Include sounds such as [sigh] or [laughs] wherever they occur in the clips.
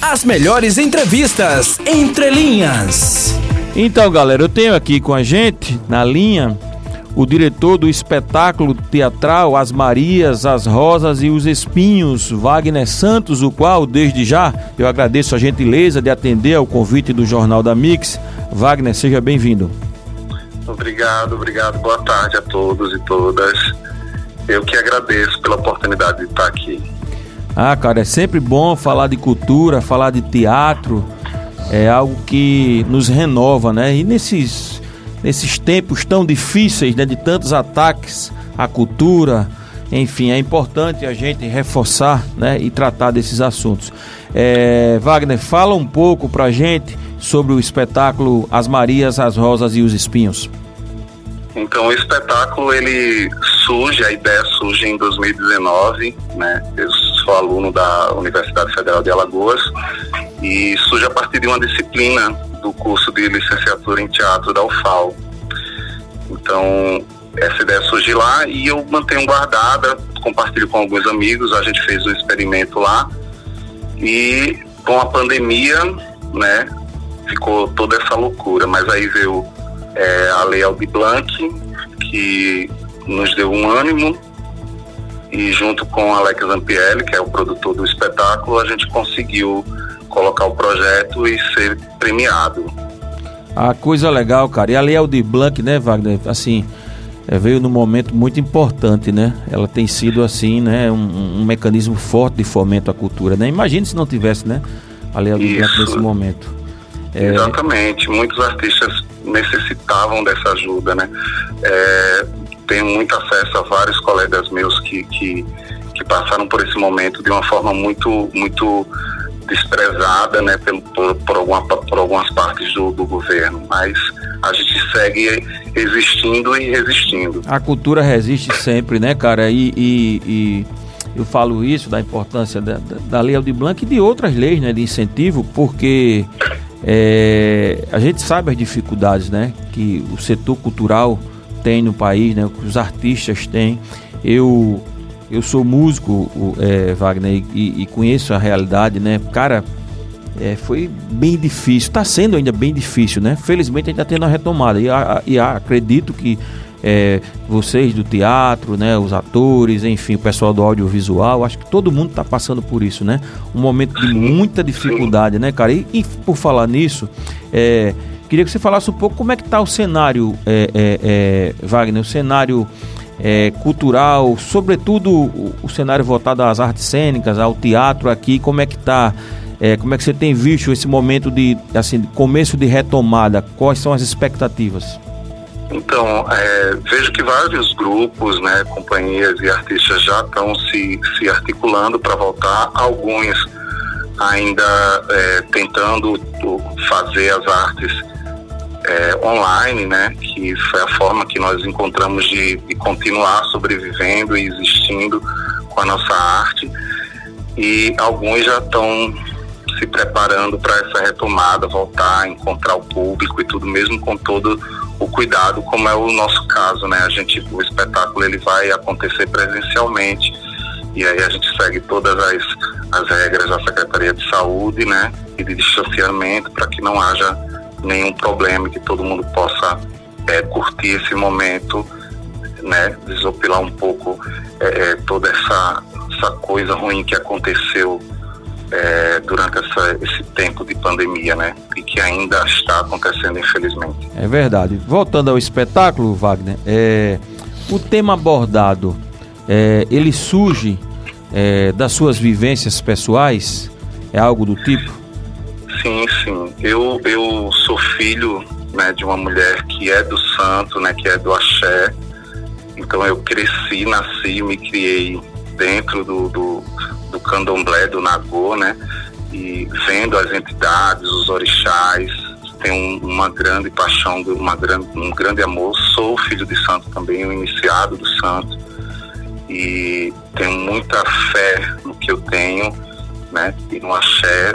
As melhores entrevistas entre linhas. Então, galera, eu tenho aqui com a gente na linha o diretor do espetáculo teatral As Marias, as Rosas e os Espinhos, Wagner Santos, o qual, desde já, eu agradeço a gentileza de atender ao convite do Jornal da Mix. Wagner, seja bem-vindo. Obrigado, obrigado. Boa tarde a todos e todas. Eu que agradeço pela oportunidade de estar aqui. Ah, cara, é sempre bom falar de cultura, falar de teatro. É algo que nos renova, né? E nesses, nesses tempos tão difíceis, né, de tantos ataques à cultura, enfim, é importante a gente reforçar né, e tratar desses assuntos. É, Wagner, fala um pouco pra gente sobre o espetáculo As Marias, as Rosas e os Espinhos. Então o espetáculo ele surge, a ideia surge em 2019, né? Eu sou aluno da Universidade Federal de Alagoas. E surge a partir de uma disciplina do curso de licenciatura em teatro da UFAL. Então essa ideia surge lá e eu mantenho guardada, compartilho com alguns amigos, a gente fez um experimento lá. E com a pandemia, né, ficou toda essa loucura, mas aí veio é, a Lei Aldir Blanc, que nos deu um ânimo e junto com Alex Zampielli, que é o produtor do espetáculo, a gente conseguiu colocar o projeto e ser premiado. A coisa legal, cara. E a Lei Aldir Blanc, né, Wagner? Assim, é, veio num momento muito importante, né? Ela tem sido, assim, né, um, um mecanismo forte de fomento à cultura, né? Imagine se não tivesse, né, a Lei Aldir Blanc nesse momento. É... Exatamente. Muitos artistas necessitavam dessa ajuda, né? É, tenho muito acesso a vários colegas meus que, que, que, passaram por esse momento de uma forma muito, muito desprezada, né, por, por, alguma, por algumas partes do, do governo, mas a gente segue existindo e resistindo. A cultura resiste sempre, né, cara? E, e, e eu falo isso da importância da, da, da Lei Aldir Blanc e de outras leis, né, de incentivo, porque é, a gente sabe as dificuldades né, que o setor cultural tem no país, né, que os artistas têm. Eu, eu sou músico, é, Wagner, e, e, conheço a realidade, né? Cara, é, foi bem difícil, está sendo ainda bem difícil, né? Felizmente a gente está tendo a retomada e, a, e a, acredito que é, vocês do teatro, né, os atores, enfim, o pessoal do audiovisual, acho que todo mundo está passando por isso, né? Um momento de muita dificuldade, né, cara? E, e por falar nisso, é, queria que você falasse um pouco como é que está o cenário, é, é, é, Wagner, o cenário é, cultural, sobretudo o, o, cenário voltado às artes cênicas, ao teatro aqui, como é que está? como é que você tem visto esse momento de assim começo de retomada? Quais são as expectativas? Então, é, vejo que vários grupos, né, companhias e artistas já estão se, se articulando para voltar, alguns ainda é, tentando fazer as artes é, online, né, que foi a forma que nós encontramos de, de continuar sobrevivendo e existindo com a nossa arte. E alguns já estão se preparando para essa retomada, voltar, encontrar o público e tudo, mesmo com todo o cuidado, como é o nosso caso, né? A gente, o espetáculo ele vai acontecer presencialmente e aí a gente segue todas as, as regras da Secretaria de Saúde, né? E de distanciamento para que não haja nenhum problema, que todo mundo possa é, curtir esse momento, né? Desopilar um pouco é, é toda essa, essa coisa ruim que aconteceu é, durante essa, esse tempo de pandemia, né? E que ainda está acontecendo, infelizmente. É verdade. Voltando ao espetáculo, Wagner, é, o tema abordado, é, ele surge é, das suas vivências pessoais? É algo do tipo? Sim, sim. Eu, eu sou filho né, de uma mulher que é do santo, né, que é do axé. Então eu cresci, nasci, me criei dentro do, do do candomblé, do nagô, né? E vendo as entidades, os orixás, tenho uma grande paixão, uma grande, um grande amor. Sou filho de santo também, um iniciado do santo. E tenho muita fé no que eu tenho, né? E no axé.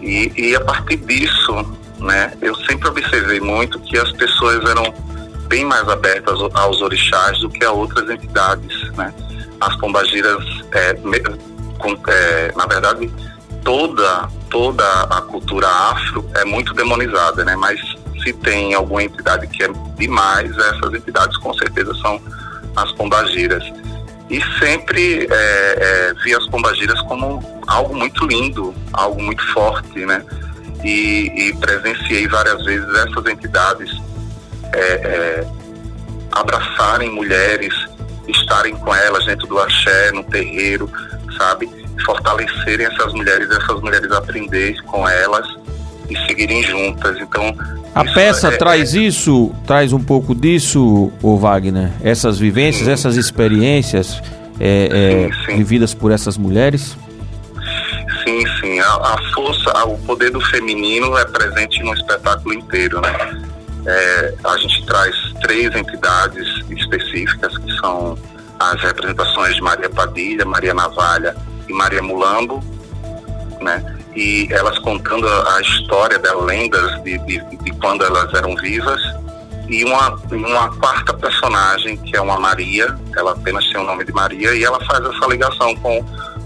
E, e a partir disso, né? Eu sempre observei muito que as pessoas eram bem mais abertas aos orixás do que a outras entidades, né? As pombagiras, é, com, é, na verdade, toda toda a cultura afro é muito demonizada, né? Mas se tem alguma entidade que é demais, essas entidades com certeza são as pombagiras. E sempre é, é, vi as pombagiras como algo muito lindo, algo muito forte, né? E, e presenciei várias vezes essas entidades é, é abraçarem mulheres, estarem com elas dentro do axé, no terreiro, sabe? Fortalecerem essas mulheres, essas mulheres aprenderem com elas e seguirem juntas. Então, a peça é, traz é... isso, traz um pouco disso, o Wagner? Essas vivências, sim. essas experiências é, sim, sim. vividas por essas mulheres? Sim, sim. A, a, força, o poder do feminino é presente no espetáculo inteiro, né? É, a gente traz três entidades específicas que são as representações de Maria Padilha, Maria Navalha e Maria Mulambo, né? E elas contando a, história das lendas de, de, de, quando elas eram vivas e uma, uma quarta personagem que é uma Maria, ela apenas tem o nome de Maria e ela faz essa ligação com,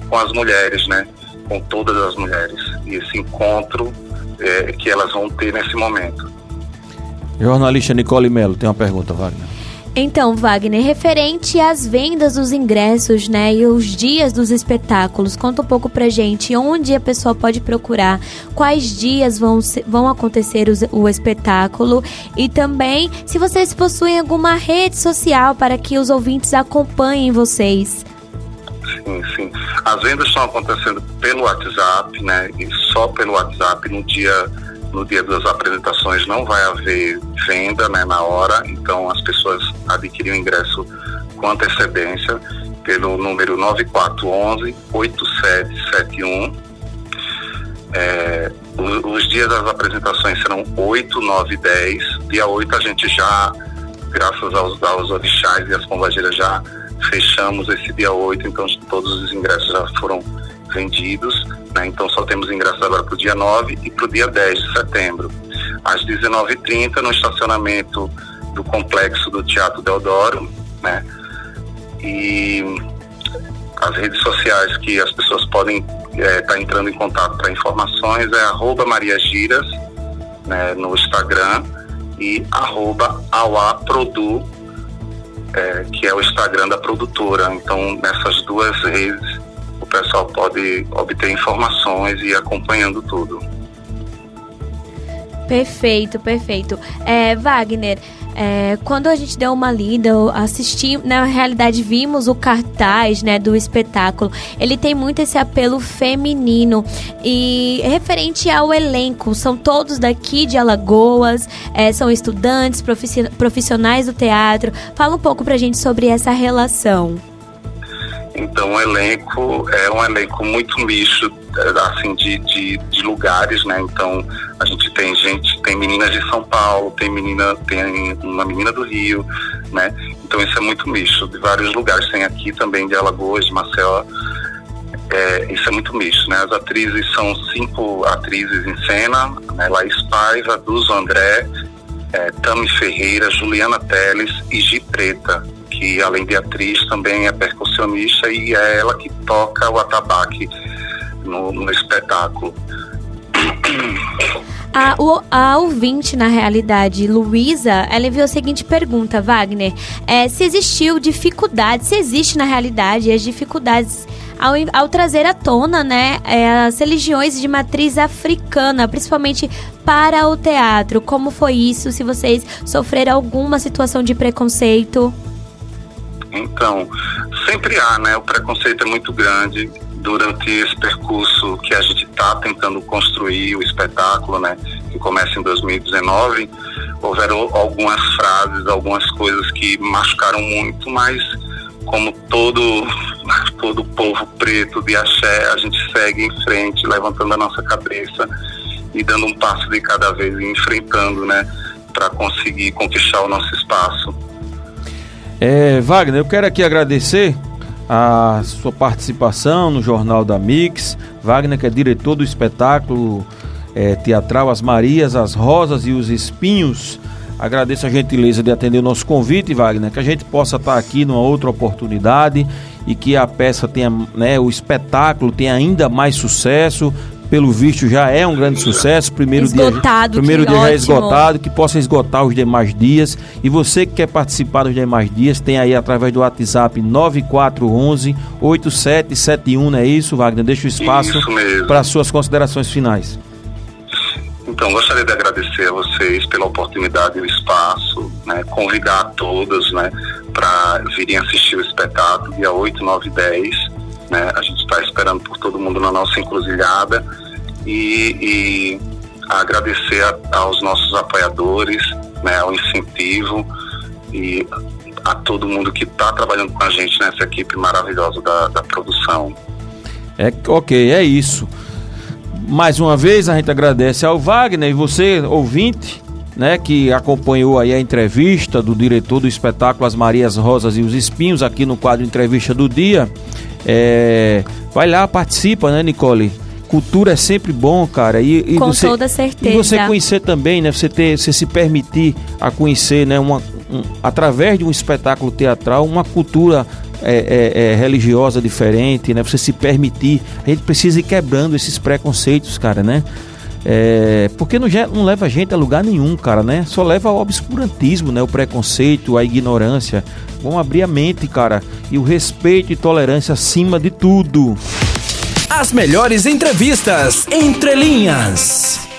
com as mulheres, né? Com todas as mulheres e esse encontro é, que elas vão ter nesse momento. Jornalista Nicole Melo tem uma pergunta, Wagner. Então, Wagner, referente às vendas dos ingressos, né, e os dias dos espetáculos, conta um pouco pra gente onde a pessoa pode procurar, quais dias vão, vão acontecer os, o espetáculo e também se vocês possuem alguma rede social para que os ouvintes acompanhem vocês. Sim, sim. As vendas estão acontecendo pelo WhatsApp, né, e só pelo WhatsApp no dia no dia das apresentações não vai haver venda né, na hora, então as pessoas adquirem o ingresso com antecedência pelo número 9411-8771. É, os dias das apresentações serão 8, 9 e 10. Dia 8 a gente já, graças aos, aos orixás e às pombageiras, já fechamos esse dia 8, então todos os ingressos já foram vendidos. Né? Então só temos ingressos agora para o dia 9 e para o dia 10 de setembro. Às 19h30, no estacionamento do complexo do Teatro Deodoro. Né? E as redes sociais que as pessoas podem estar é, tá entrando em contato para informações é arroba Maria Giras né, no Instagram e arroba é, que é o Instagram da produtora. Então, nessas duas redes pessoal pode obter informações e ir acompanhando tudo. Perfeito, perfeito. É, Wagner, é, quando a gente deu uma lida, assistimos, na realidade vimos o cartaz né, do espetáculo. Ele tem muito esse apelo feminino. E referente ao elenco, são todos daqui de Alagoas, é, são estudantes, profissionais do teatro. Fala um pouco pra gente sobre essa relação. Então o elenco é um elenco muito misto, é, assim, de, de, de, lugares, né? Então a gente tem gente, tem meninas de São Paulo, tem menina, tem uma menina do Rio, né? Então isso é muito misto, de vários lugares. Tem aqui também de Alagoas, de Maceió. É, isso é muito misto, né? As atrizes são cinco atrizes em cena, né? Laís Paiva, Duzo André, é, Tami Ferreira, Juliana Teles e Gi Preta que além de atriz também é percussionista e é ela que toca o atabaque no, no espetáculo. A, o, a ouvinte, na realidade, Luísa, ela enviou a seguinte pergunta, Wagner. É, se existiu dificuldade, se existe na realidade as dificuldades ao, ao trazer à tona né, é, as religiões de matriz africana, principalmente para o teatro. Como foi isso? Se vocês sofreram alguma situação de preconceito? Então, sempre há, né? O preconceito é muito grande durante esse percurso que a gente está tentando construir o espetáculo, né? Que começa em 2019. Houveram algumas frases, algumas coisas que machucaram muito, mas como todo [laughs] todo povo preto de axé, a gente segue em frente, levantando a nossa cabeça e dando um passo de cada vez enfrentando, né, para conseguir conquistar o nosso espaço. É, Wagner, eu quero aqui agradecer a sua participação no Jornal da Mix. Wagner, que é diretor do espetáculo é, teatral As Marias, as Rosas e os Espinhos. Agradeço a gentileza de atender o nosso convite, Wagner, que a gente possa estar aqui numa outra oportunidade e que a peça tenha, né, o espetáculo tenha ainda mais sucesso, pelo visto já é um grande sucesso. Primeiro esgotado, dia, primeiro dia já é esgotado, que possa esgotar os demais dias. E você que quer participar dos demais dias, tem aí através do WhatsApp 9411 8771, não é isso, Wagner? Deixa o espaço para suas considerações finais. Então, gostaria de agradecer a vocês pela oportunidade e o espaço, né, convidar a todos né, para virem assistir o espetáculo dia 8, 9 e 10. Né, a gente está esperando por todo mundo na nossa encruzilhada e, e agradecer a, aos nossos apoiadores, né, ao incentivo e a todo mundo que está trabalhando com a gente nessa equipe maravilhosa da, da produção. É, ok, é isso. Mais uma vez a gente agradece ao Wagner e você, ouvinte, né, que acompanhou aí a entrevista do diretor do espetáculo As Marias Rosas e os Espinhos aqui no quadro Entrevista do Dia. É, vai lá, participa, né, Nicole? Cultura é sempre bom, cara. E, e Com você, toda certeza. E você conhecer também, né? Você ter, você se permitir a conhecer, né? Uma, um, através de um espetáculo teatral, uma cultura é, é, é, religiosa diferente, né? Você se permitir. A gente precisa ir quebrando esses preconceitos, cara, né? É, porque não, não leva a gente a lugar nenhum, cara, né? Só leva ao obscurantismo, né? O preconceito, a ignorância. Vamos abrir a mente, cara. E o respeito e tolerância acima de tudo. As melhores entrevistas entre linhas.